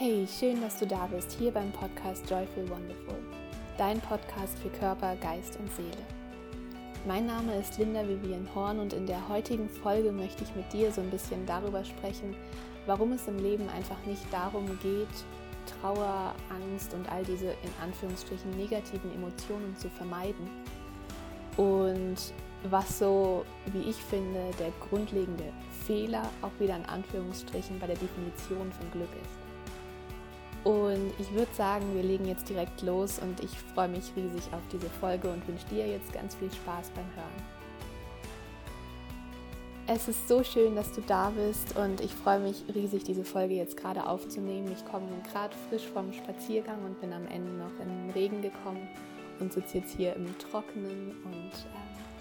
Hey, schön, dass du da bist, hier beim Podcast Joyful Wonderful, dein Podcast für Körper, Geist und Seele. Mein Name ist Linda Vivian Horn und in der heutigen Folge möchte ich mit dir so ein bisschen darüber sprechen, warum es im Leben einfach nicht darum geht, Trauer, Angst und all diese in Anführungsstrichen negativen Emotionen zu vermeiden. Und was so, wie ich finde, der grundlegende Fehler auch wieder in Anführungsstrichen bei der Definition von Glück ist. Und ich würde sagen, wir legen jetzt direkt los und ich freue mich riesig auf diese Folge und wünsche dir jetzt ganz viel Spaß beim Hören. Es ist so schön, dass du da bist und ich freue mich riesig, diese Folge jetzt gerade aufzunehmen. Ich komme gerade frisch vom Spaziergang und bin am Ende noch in den Regen gekommen und sitze jetzt hier im Trockenen und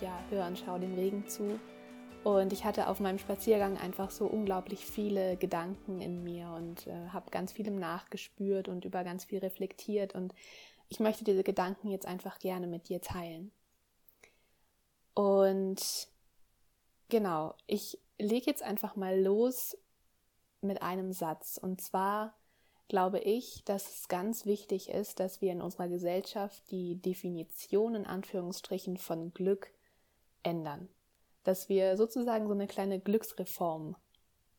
äh, ja, höre und schaue dem Regen zu. Und ich hatte auf meinem Spaziergang einfach so unglaublich viele Gedanken in mir und äh, habe ganz vielem nachgespürt und über ganz viel reflektiert. Und ich möchte diese Gedanken jetzt einfach gerne mit dir teilen. Und Genau, ich lege jetzt einfach mal los mit einem Satz. Und zwar glaube ich, dass es ganz wichtig ist, dass wir in unserer Gesellschaft die Definition in Anführungsstrichen von Glück ändern. Dass wir sozusagen so eine kleine Glücksreform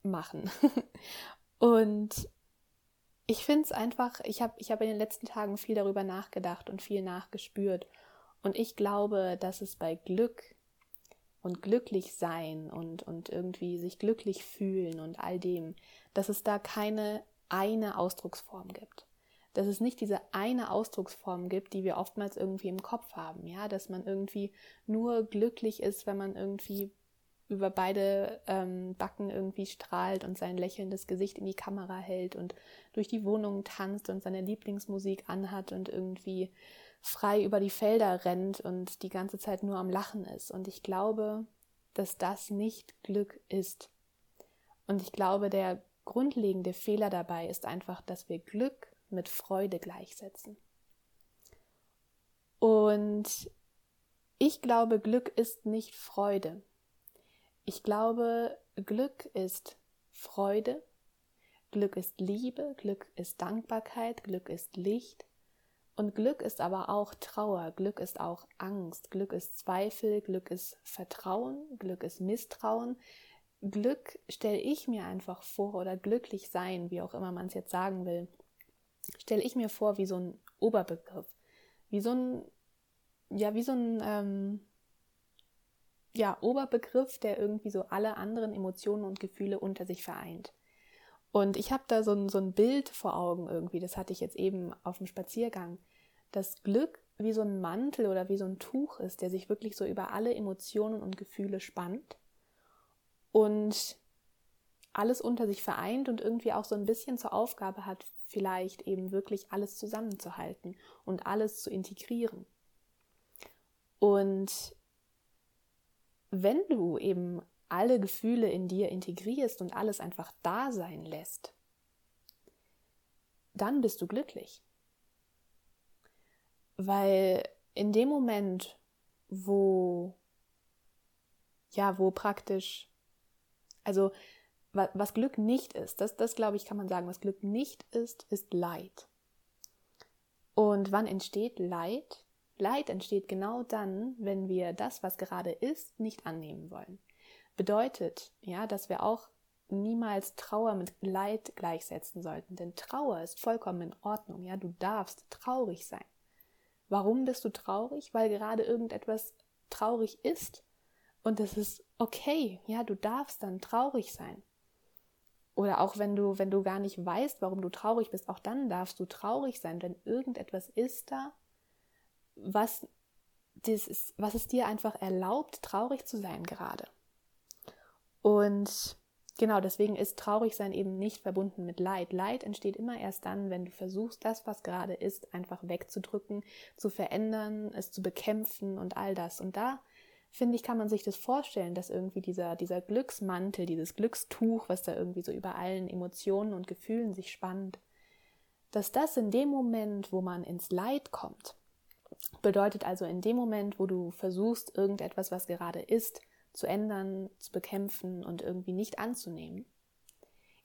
machen. und ich finde es einfach, ich habe ich hab in den letzten Tagen viel darüber nachgedacht und viel nachgespürt. Und ich glaube, dass es bei Glück und glücklich sein und, und irgendwie sich glücklich fühlen und all dem, dass es da keine eine Ausdrucksform gibt. Dass es nicht diese eine Ausdrucksform gibt, die wir oftmals irgendwie im Kopf haben, ja, dass man irgendwie nur glücklich ist, wenn man irgendwie über beide ähm, Backen irgendwie strahlt und sein lächelndes Gesicht in die Kamera hält und durch die Wohnung tanzt und seine Lieblingsmusik anhat und irgendwie frei über die Felder rennt und die ganze Zeit nur am Lachen ist. Und ich glaube, dass das nicht Glück ist. Und ich glaube, der grundlegende Fehler dabei ist einfach, dass wir Glück mit Freude gleichsetzen. Und ich glaube, Glück ist nicht Freude. Ich glaube, Glück ist Freude, Glück ist Liebe, Glück ist Dankbarkeit, Glück ist Licht, und Glück ist aber auch Trauer, Glück ist auch Angst, Glück ist Zweifel, Glück ist Vertrauen, Glück ist Misstrauen. Glück stelle ich mir einfach vor oder glücklich sein, wie auch immer man es jetzt sagen will, stelle ich mir vor wie so ein Oberbegriff, wie so ein, ja, wie so ein, ähm, ja, Oberbegriff, der irgendwie so alle anderen Emotionen und Gefühle unter sich vereint. Und ich habe da so ein, so ein Bild vor Augen irgendwie, das hatte ich jetzt eben auf dem Spaziergang, dass Glück wie so ein Mantel oder wie so ein Tuch ist, der sich wirklich so über alle Emotionen und Gefühle spannt und alles unter sich vereint und irgendwie auch so ein bisschen zur Aufgabe hat, vielleicht eben wirklich alles zusammenzuhalten und alles zu integrieren. Und wenn du eben alle Gefühle in dir integrierst und alles einfach da sein lässt, dann bist du glücklich. Weil in dem Moment, wo, ja, wo praktisch, also was Glück nicht ist, das, das glaube ich, kann man sagen, was Glück nicht ist, ist Leid. Und wann entsteht Leid? Leid entsteht genau dann, wenn wir das, was gerade ist, nicht annehmen wollen bedeutet, ja, dass wir auch niemals Trauer mit Leid gleichsetzen sollten, denn Trauer ist vollkommen in Ordnung, ja, du darfst traurig sein. Warum bist du traurig? Weil gerade irgendetwas traurig ist und das ist okay, ja, du darfst dann traurig sein. Oder auch wenn du, wenn du gar nicht weißt, warum du traurig bist, auch dann darfst du traurig sein, wenn irgendetwas ist da, was, das was es dir einfach erlaubt, traurig zu sein gerade. Und genau deswegen ist Traurigsein eben nicht verbunden mit Leid. Leid entsteht immer erst dann, wenn du versuchst, das, was gerade ist, einfach wegzudrücken, zu verändern, es zu bekämpfen und all das. Und da finde ich, kann man sich das vorstellen, dass irgendwie dieser, dieser Glücksmantel, dieses Glückstuch, was da irgendwie so über allen Emotionen und Gefühlen sich spannt, dass das in dem Moment, wo man ins Leid kommt, bedeutet also in dem Moment, wo du versuchst, irgendetwas, was gerade ist, zu ändern, zu bekämpfen und irgendwie nicht anzunehmen.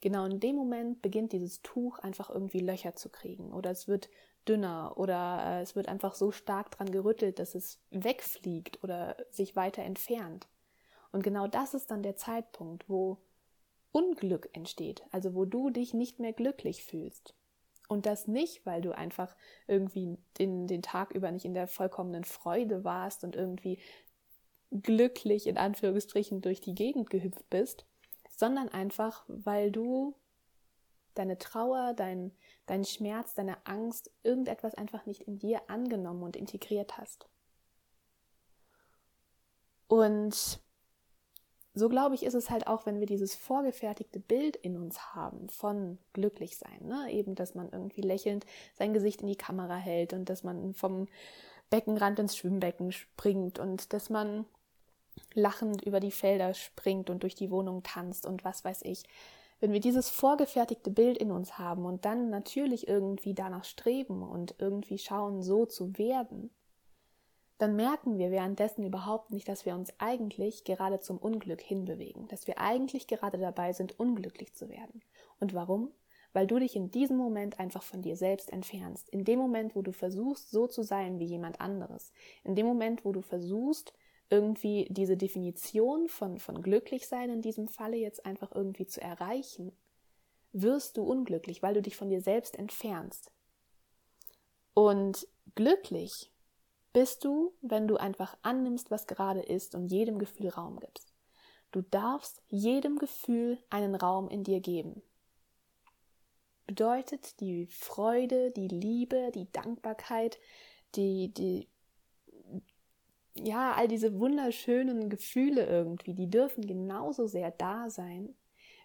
Genau in dem Moment beginnt dieses Tuch einfach irgendwie Löcher zu kriegen oder es wird dünner oder äh, es wird einfach so stark dran gerüttelt, dass es wegfliegt oder sich weiter entfernt. Und genau das ist dann der Zeitpunkt, wo Unglück entsteht, also wo du dich nicht mehr glücklich fühlst. Und das nicht, weil du einfach irgendwie den, den Tag über nicht in der vollkommenen Freude warst und irgendwie glücklich in Anführungsstrichen durch die Gegend gehüpft bist, sondern einfach, weil du deine Trauer, dein, dein Schmerz, deine Angst, irgendetwas einfach nicht in dir angenommen und integriert hast. Und so glaube ich, ist es halt auch, wenn wir dieses vorgefertigte Bild in uns haben von glücklich sein. Ne? Eben, dass man irgendwie lächelnd sein Gesicht in die Kamera hält und dass man vom Beckenrand ins Schwimmbecken springt und dass man lachend über die Felder springt und durch die Wohnung tanzt und was weiß ich. Wenn wir dieses vorgefertigte Bild in uns haben und dann natürlich irgendwie danach streben und irgendwie schauen, so zu werden, dann merken wir währenddessen überhaupt nicht, dass wir uns eigentlich gerade zum Unglück hinbewegen, dass wir eigentlich gerade dabei sind, unglücklich zu werden. Und warum? Weil du dich in diesem Moment einfach von dir selbst entfernst. In dem Moment, wo du versuchst, so zu sein wie jemand anderes. In dem Moment, wo du versuchst, irgendwie diese Definition von, von glücklich sein in diesem Falle jetzt einfach irgendwie zu erreichen, wirst du unglücklich, weil du dich von dir selbst entfernst. Und glücklich bist du, wenn du einfach annimmst, was gerade ist und jedem Gefühl Raum gibst. Du darfst jedem Gefühl einen Raum in dir geben. Bedeutet die Freude, die Liebe, die Dankbarkeit, die, die ja, all diese wunderschönen Gefühle irgendwie, die dürfen genauso sehr da sein,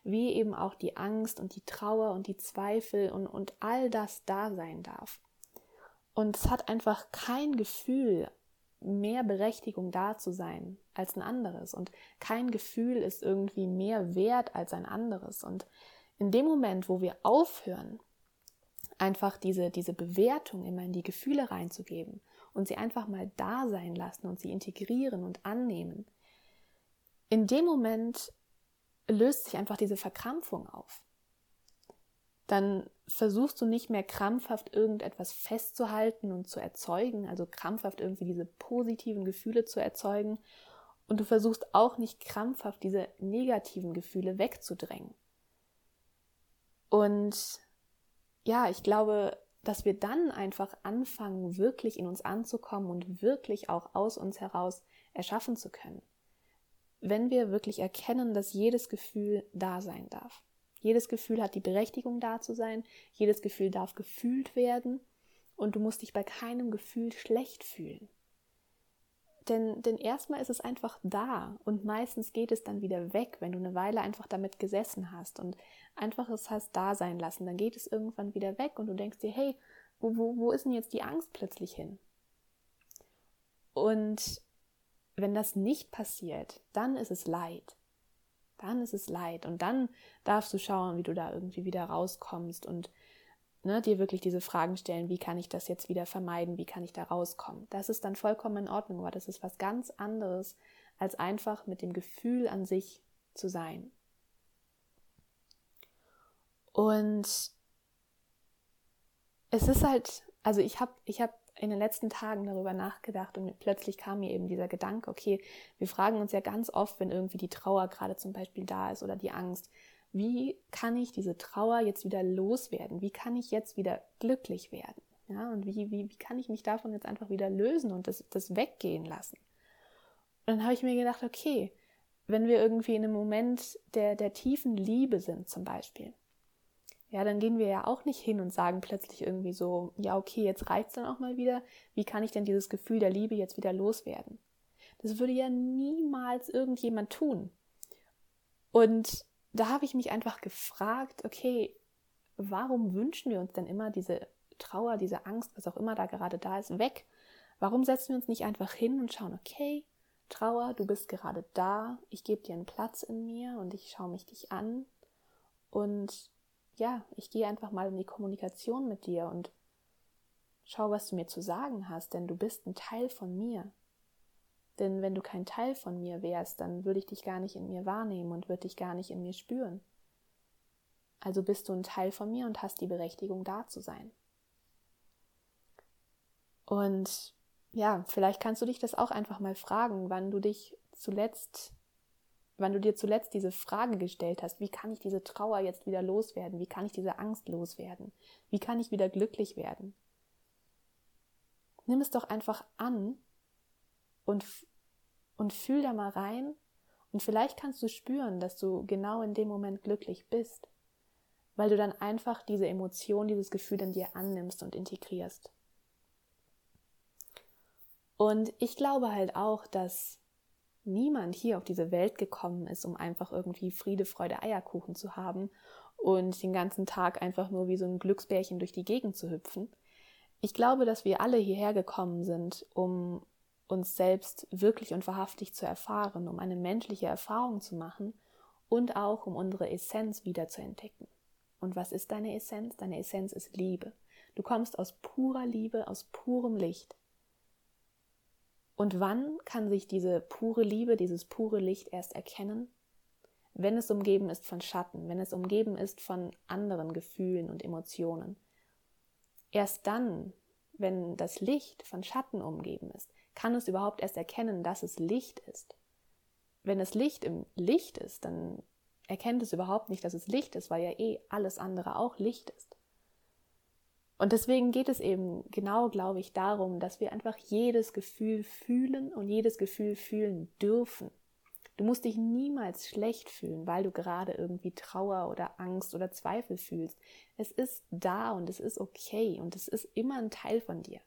wie eben auch die Angst und die Trauer und die Zweifel und, und all das da sein darf. Und es hat einfach kein Gefühl mehr Berechtigung da zu sein als ein anderes. Und kein Gefühl ist irgendwie mehr wert als ein anderes. Und in dem Moment, wo wir aufhören, einfach diese, diese Bewertung immer in die Gefühle reinzugeben und sie einfach mal da sein lassen und sie integrieren und annehmen, in dem Moment löst sich einfach diese Verkrampfung auf. Dann versuchst du nicht mehr krampfhaft irgendetwas festzuhalten und zu erzeugen, also krampfhaft irgendwie diese positiven Gefühle zu erzeugen. Und du versuchst auch nicht krampfhaft diese negativen Gefühle wegzudrängen. Und ja, ich glaube, dass wir dann einfach anfangen, wirklich in uns anzukommen und wirklich auch aus uns heraus erschaffen zu können. Wenn wir wirklich erkennen, dass jedes Gefühl da sein darf. Jedes Gefühl hat die Berechtigung da zu sein, jedes Gefühl darf gefühlt werden und du musst dich bei keinem Gefühl schlecht fühlen. Denn, denn erstmal ist es einfach da und meistens geht es dann wieder weg, wenn du eine Weile einfach damit gesessen hast und einfach es hast da sein lassen. Dann geht es irgendwann wieder weg und du denkst dir, hey, wo, wo, wo ist denn jetzt die Angst plötzlich hin? Und wenn das nicht passiert, dann ist es Leid. Dann ist es Leid. Und dann darfst du schauen, wie du da irgendwie wieder rauskommst und ne, dir wirklich diese Fragen stellen, wie kann ich das jetzt wieder vermeiden, wie kann ich da rauskommen. Das ist dann vollkommen in Ordnung, aber das ist was ganz anderes, als einfach mit dem Gefühl an sich zu sein. Und es ist halt, also ich habe ich hab in den letzten Tagen darüber nachgedacht und plötzlich kam mir eben dieser Gedanke, okay, wir fragen uns ja ganz oft, wenn irgendwie die Trauer gerade zum Beispiel da ist oder die Angst, wie kann ich diese Trauer jetzt wieder loswerden? Wie kann ich jetzt wieder glücklich werden? Ja, und wie, wie, wie kann ich mich davon jetzt einfach wieder lösen und das, das weggehen lassen? Und dann habe ich mir gedacht, okay, wenn wir irgendwie in einem Moment der, der tiefen Liebe sind zum Beispiel, ja, dann gehen wir ja auch nicht hin und sagen plötzlich irgendwie so, ja, okay, jetzt reicht's dann auch mal wieder. Wie kann ich denn dieses Gefühl der Liebe jetzt wieder loswerden? Das würde ja niemals irgendjemand tun. Und da habe ich mich einfach gefragt, okay, warum wünschen wir uns denn immer diese Trauer, diese Angst, was auch immer da gerade da ist, weg? Warum setzen wir uns nicht einfach hin und schauen, okay, Trauer, du bist gerade da, ich gebe dir einen Platz in mir und ich schaue mich dich an und ja, ich gehe einfach mal in die Kommunikation mit dir und schau, was du mir zu sagen hast, denn du bist ein Teil von mir. Denn wenn du kein Teil von mir wärst, dann würde ich dich gar nicht in mir wahrnehmen und würde dich gar nicht in mir spüren. Also bist du ein Teil von mir und hast die Berechtigung, da zu sein. Und ja, vielleicht kannst du dich das auch einfach mal fragen, wann du dich zuletzt, wann du dir zuletzt diese Frage gestellt hast, wie kann ich diese Trauer jetzt wieder loswerden? Wie kann ich diese Angst loswerden? Wie kann ich wieder glücklich werden? Nimm es doch einfach an und, und fühl da mal rein und vielleicht kannst du spüren, dass du genau in dem Moment glücklich bist, weil du dann einfach diese Emotion, dieses Gefühl in dir annimmst und integrierst. Und ich glaube halt auch, dass niemand hier auf diese Welt gekommen ist, um einfach irgendwie Friede, Freude, Eierkuchen zu haben und den ganzen Tag einfach nur wie so ein Glücksbärchen durch die Gegend zu hüpfen. Ich glaube, dass wir alle hierher gekommen sind, um uns selbst wirklich und wahrhaftig zu erfahren, um eine menschliche Erfahrung zu machen und auch um unsere Essenz wieder zu entdecken. Und was ist deine Essenz? Deine Essenz ist Liebe. Du kommst aus purer Liebe, aus purem Licht. Und wann kann sich diese pure Liebe, dieses pure Licht erst erkennen? Wenn es umgeben ist von Schatten, wenn es umgeben ist von anderen Gefühlen und Emotionen. Erst dann, wenn das Licht von Schatten umgeben ist, kann es überhaupt erst erkennen, dass es Licht ist. Wenn es Licht im Licht ist, dann erkennt es überhaupt nicht, dass es Licht ist, weil ja eh alles andere auch Licht ist. Und deswegen geht es eben genau, glaube ich, darum, dass wir einfach jedes Gefühl fühlen und jedes Gefühl fühlen dürfen. Du musst dich niemals schlecht fühlen, weil du gerade irgendwie Trauer oder Angst oder Zweifel fühlst. Es ist da und es ist okay und es ist immer ein Teil von dir.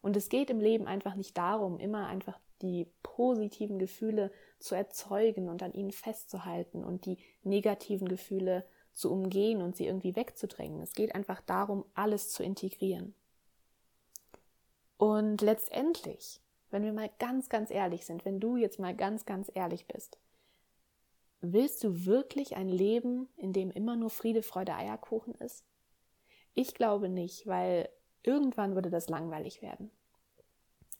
Und es geht im Leben einfach nicht darum, immer einfach die positiven Gefühle zu erzeugen und an ihnen festzuhalten und die negativen Gefühle zu umgehen und sie irgendwie wegzudrängen. Es geht einfach darum, alles zu integrieren. Und letztendlich, wenn wir mal ganz, ganz ehrlich sind, wenn du jetzt mal ganz, ganz ehrlich bist, willst du wirklich ein Leben, in dem immer nur Friede, Freude, Eierkuchen ist? Ich glaube nicht, weil irgendwann würde das langweilig werden.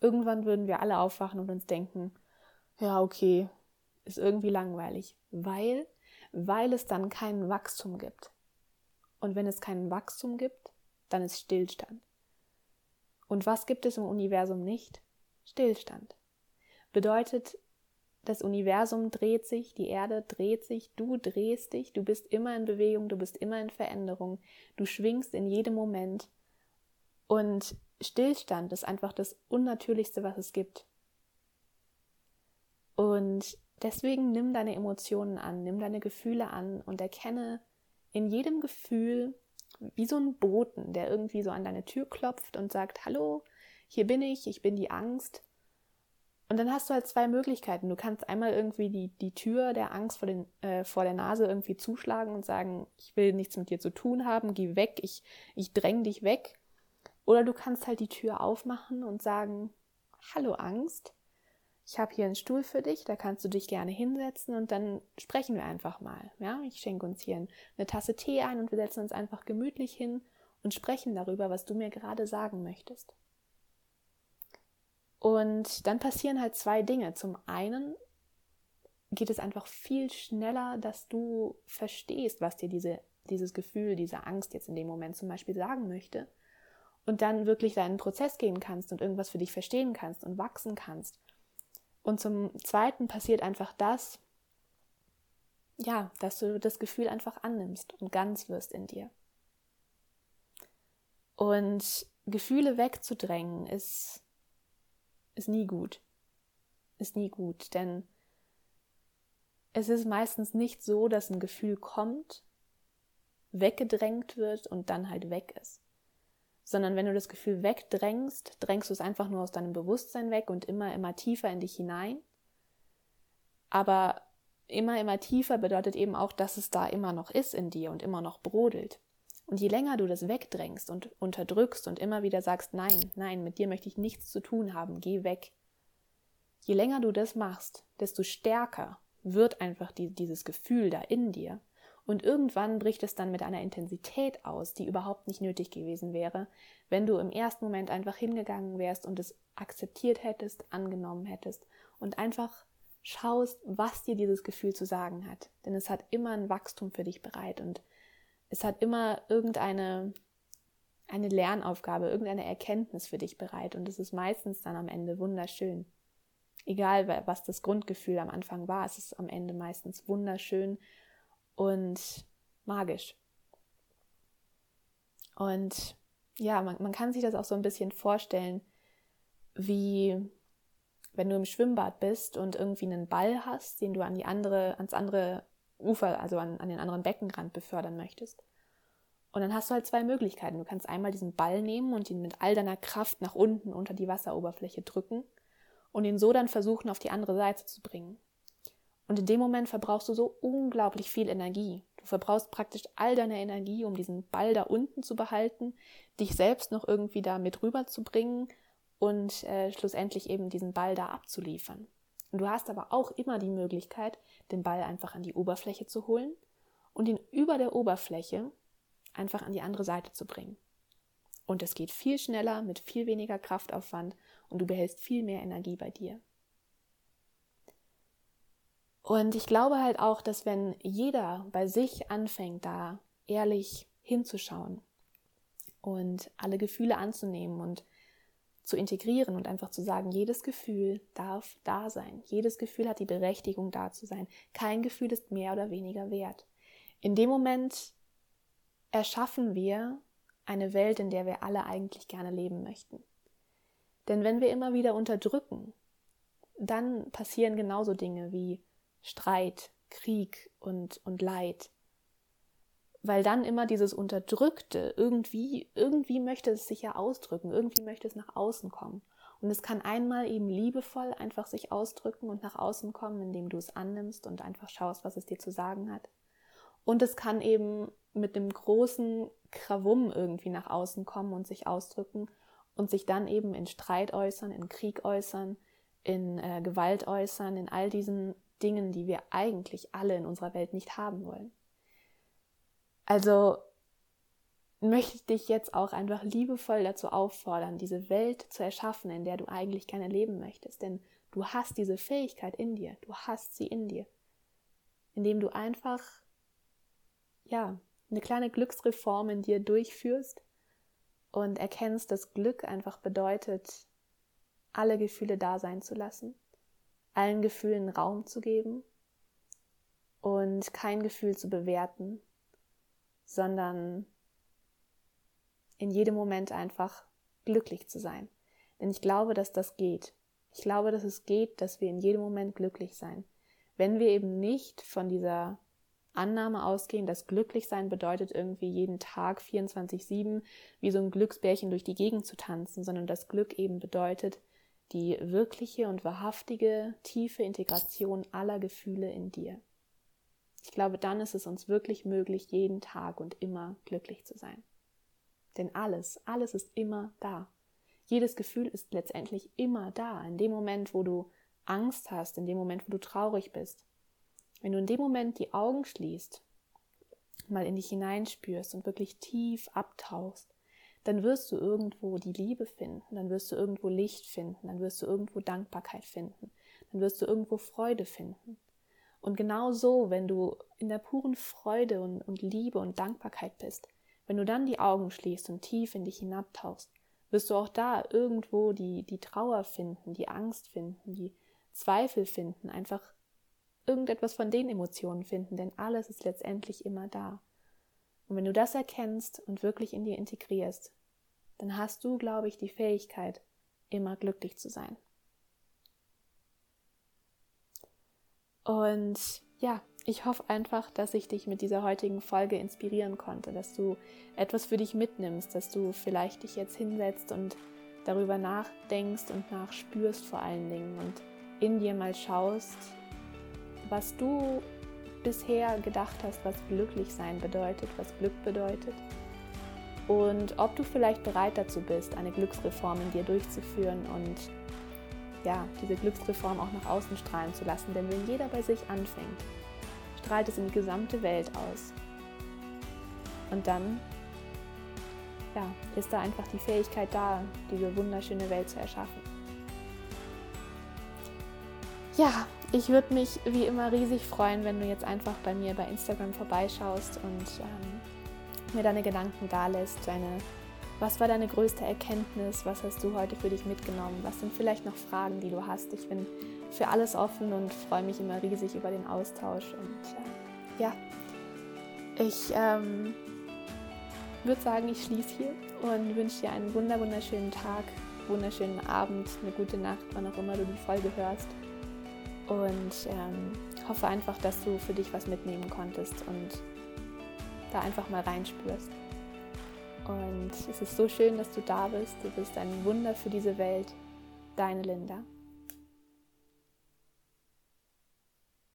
Irgendwann würden wir alle aufwachen und uns denken, ja, okay, ist irgendwie langweilig, weil weil es dann kein Wachstum gibt. Und wenn es kein Wachstum gibt, dann ist Stillstand. Und was gibt es im Universum nicht? Stillstand. Bedeutet, das Universum dreht sich, die Erde dreht sich, du drehst dich, du bist immer in Bewegung, du bist immer in Veränderung, du schwingst in jedem Moment. Und Stillstand ist einfach das Unnatürlichste, was es gibt. Und Deswegen nimm deine Emotionen an, nimm deine Gefühle an und erkenne in jedem Gefühl wie so ein Boten, der irgendwie so an deine Tür klopft und sagt, hallo, hier bin ich, ich bin die Angst. Und dann hast du halt zwei Möglichkeiten. Du kannst einmal irgendwie die, die Tür der Angst vor, den, äh, vor der Nase irgendwie zuschlagen und sagen, ich will nichts mit dir zu tun haben, geh weg, ich, ich dräng dich weg. Oder du kannst halt die Tür aufmachen und sagen, hallo Angst, ich habe hier einen Stuhl für dich, da kannst du dich gerne hinsetzen und dann sprechen wir einfach mal. Ja, ich schenke uns hier eine Tasse Tee ein und wir setzen uns einfach gemütlich hin und sprechen darüber, was du mir gerade sagen möchtest. Und dann passieren halt zwei Dinge. Zum einen geht es einfach viel schneller, dass du verstehst, was dir diese, dieses Gefühl, diese Angst jetzt in dem Moment zum Beispiel sagen möchte. Und dann wirklich deinen Prozess gehen kannst und irgendwas für dich verstehen kannst und wachsen kannst und zum Zweiten passiert einfach das, ja, dass du das Gefühl einfach annimmst und ganz wirst in dir. Und Gefühle wegzudrängen ist, ist nie gut. Ist nie gut, denn es ist meistens nicht so, dass ein Gefühl kommt, weggedrängt wird und dann halt weg ist sondern wenn du das Gefühl wegdrängst, drängst du es einfach nur aus deinem Bewusstsein weg und immer, immer tiefer in dich hinein. Aber immer, immer tiefer bedeutet eben auch, dass es da immer noch ist in dir und immer noch brodelt. Und je länger du das wegdrängst und unterdrückst und immer wieder sagst, nein, nein, mit dir möchte ich nichts zu tun haben, geh weg. Je länger du das machst, desto stärker wird einfach die, dieses Gefühl da in dir. Und irgendwann bricht es dann mit einer Intensität aus, die überhaupt nicht nötig gewesen wäre, wenn du im ersten Moment einfach hingegangen wärst und es akzeptiert hättest, angenommen hättest und einfach schaust, was dir dieses Gefühl zu sagen hat. Denn es hat immer ein Wachstum für dich bereit. Und es hat immer irgendeine eine Lernaufgabe, irgendeine Erkenntnis für dich bereit und es ist meistens dann am Ende wunderschön. Egal, was das Grundgefühl am Anfang war, es ist am Ende meistens wunderschön und magisch. Und ja, man, man kann sich das auch so ein bisschen vorstellen, wie wenn du im Schwimmbad bist und irgendwie einen Ball hast, den du an die andere, ans andere Ufer, also an, an den anderen Beckenrand befördern möchtest. Und dann hast du halt zwei Möglichkeiten. Du kannst einmal diesen Ball nehmen und ihn mit all deiner Kraft nach unten unter die Wasseroberfläche drücken und ihn so dann versuchen, auf die andere Seite zu bringen. Und in dem Moment verbrauchst du so unglaublich viel Energie. Du verbrauchst praktisch all deine Energie, um diesen Ball da unten zu behalten, dich selbst noch irgendwie da mit rüberzubringen und äh, schlussendlich eben diesen Ball da abzuliefern. Und du hast aber auch immer die Möglichkeit, den Ball einfach an die Oberfläche zu holen und ihn über der Oberfläche einfach an die andere Seite zu bringen. Und es geht viel schneller, mit viel weniger Kraftaufwand und du behältst viel mehr Energie bei dir. Und ich glaube halt auch, dass wenn jeder bei sich anfängt, da ehrlich hinzuschauen und alle Gefühle anzunehmen und zu integrieren und einfach zu sagen, jedes Gefühl darf da sein. Jedes Gefühl hat die Berechtigung, da zu sein. Kein Gefühl ist mehr oder weniger wert. In dem Moment erschaffen wir eine Welt, in der wir alle eigentlich gerne leben möchten. Denn wenn wir immer wieder unterdrücken, dann passieren genauso Dinge wie Streit, Krieg und, und Leid. Weil dann immer dieses Unterdrückte irgendwie, irgendwie möchte es sich ja ausdrücken, irgendwie möchte es nach außen kommen. Und es kann einmal eben liebevoll einfach sich ausdrücken und nach außen kommen, indem du es annimmst und einfach schaust, was es dir zu sagen hat. Und es kann eben mit einem großen Krawum irgendwie nach außen kommen und sich ausdrücken und sich dann eben in Streit äußern, in Krieg äußern, in äh, Gewalt äußern, in all diesen Dingen, die wir eigentlich alle in unserer Welt nicht haben wollen. Also möchte ich dich jetzt auch einfach liebevoll dazu auffordern, diese Welt zu erschaffen, in der du eigentlich gerne leben möchtest. Denn du hast diese Fähigkeit in dir, du hast sie in dir, indem du einfach ja, eine kleine Glücksreform in dir durchführst und erkennst, dass Glück einfach bedeutet, alle Gefühle da sein zu lassen, allen Gefühlen Raum zu geben und kein Gefühl zu bewerten, sondern in jedem Moment einfach glücklich zu sein. Denn ich glaube, dass das geht. Ich glaube, dass es geht, dass wir in jedem Moment glücklich sein. Wenn wir eben nicht von dieser Annahme ausgehen, dass Glücklichsein bedeutet, irgendwie jeden Tag 24-7 wie so ein Glücksbärchen durch die Gegend zu tanzen, sondern dass Glück eben bedeutet, die wirkliche und wahrhaftige, tiefe Integration aller Gefühle in dir. Ich glaube, dann ist es uns wirklich möglich, jeden Tag und immer glücklich zu sein. Denn alles, alles ist immer da. Jedes Gefühl ist letztendlich immer da. In dem Moment, wo du Angst hast, in dem Moment, wo du traurig bist, wenn du in dem Moment die Augen schließt, mal in dich hineinspürst und wirklich tief abtauchst, dann wirst du irgendwo die Liebe finden, dann wirst du irgendwo Licht finden, dann wirst du irgendwo Dankbarkeit finden, dann wirst du irgendwo Freude finden. Und genau so, wenn du in der puren Freude und, und Liebe und Dankbarkeit bist, wenn du dann die Augen schließt und tief in dich hinabtauchst, wirst du auch da irgendwo die, die Trauer finden, die Angst finden, die Zweifel finden, einfach irgendetwas von den Emotionen finden, denn alles ist letztendlich immer da. Und wenn du das erkennst und wirklich in dir integrierst, dann hast du, glaube ich, die Fähigkeit, immer glücklich zu sein. Und ja, ich hoffe einfach, dass ich dich mit dieser heutigen Folge inspirieren konnte, dass du etwas für dich mitnimmst, dass du vielleicht dich jetzt hinsetzt und darüber nachdenkst und nachspürst vor allen Dingen und in dir mal schaust, was du bisher gedacht hast, was glücklich sein bedeutet, was Glück bedeutet. Und ob du vielleicht bereit dazu bist, eine Glücksreform in dir durchzuführen und ja, diese Glücksreform auch nach außen strahlen zu lassen. Denn wenn jeder bei sich anfängt, strahlt es in die gesamte Welt aus. Und dann ja, ist da einfach die Fähigkeit da, diese wunderschöne Welt zu erschaffen. Ja, ich würde mich wie immer riesig freuen, wenn du jetzt einfach bei mir bei Instagram vorbeischaust und ähm, mir deine Gedanken da lässt, deine, was war deine größte Erkenntnis, was hast du heute für dich mitgenommen, was sind vielleicht noch Fragen, die du hast. Ich bin für alles offen und freue mich immer riesig über den Austausch. Und äh, ja, ich ähm, würde sagen, ich schließe hier und wünsche dir einen wunder wunderschönen Tag, wunderschönen Abend, eine gute Nacht, wann auch immer du die Folge hörst. Und ähm, hoffe einfach, dass du für dich was mitnehmen konntest und da einfach mal reinspürst. Und es ist so schön, dass du da bist. Du bist ein Wunder für diese Welt. Deine Linda.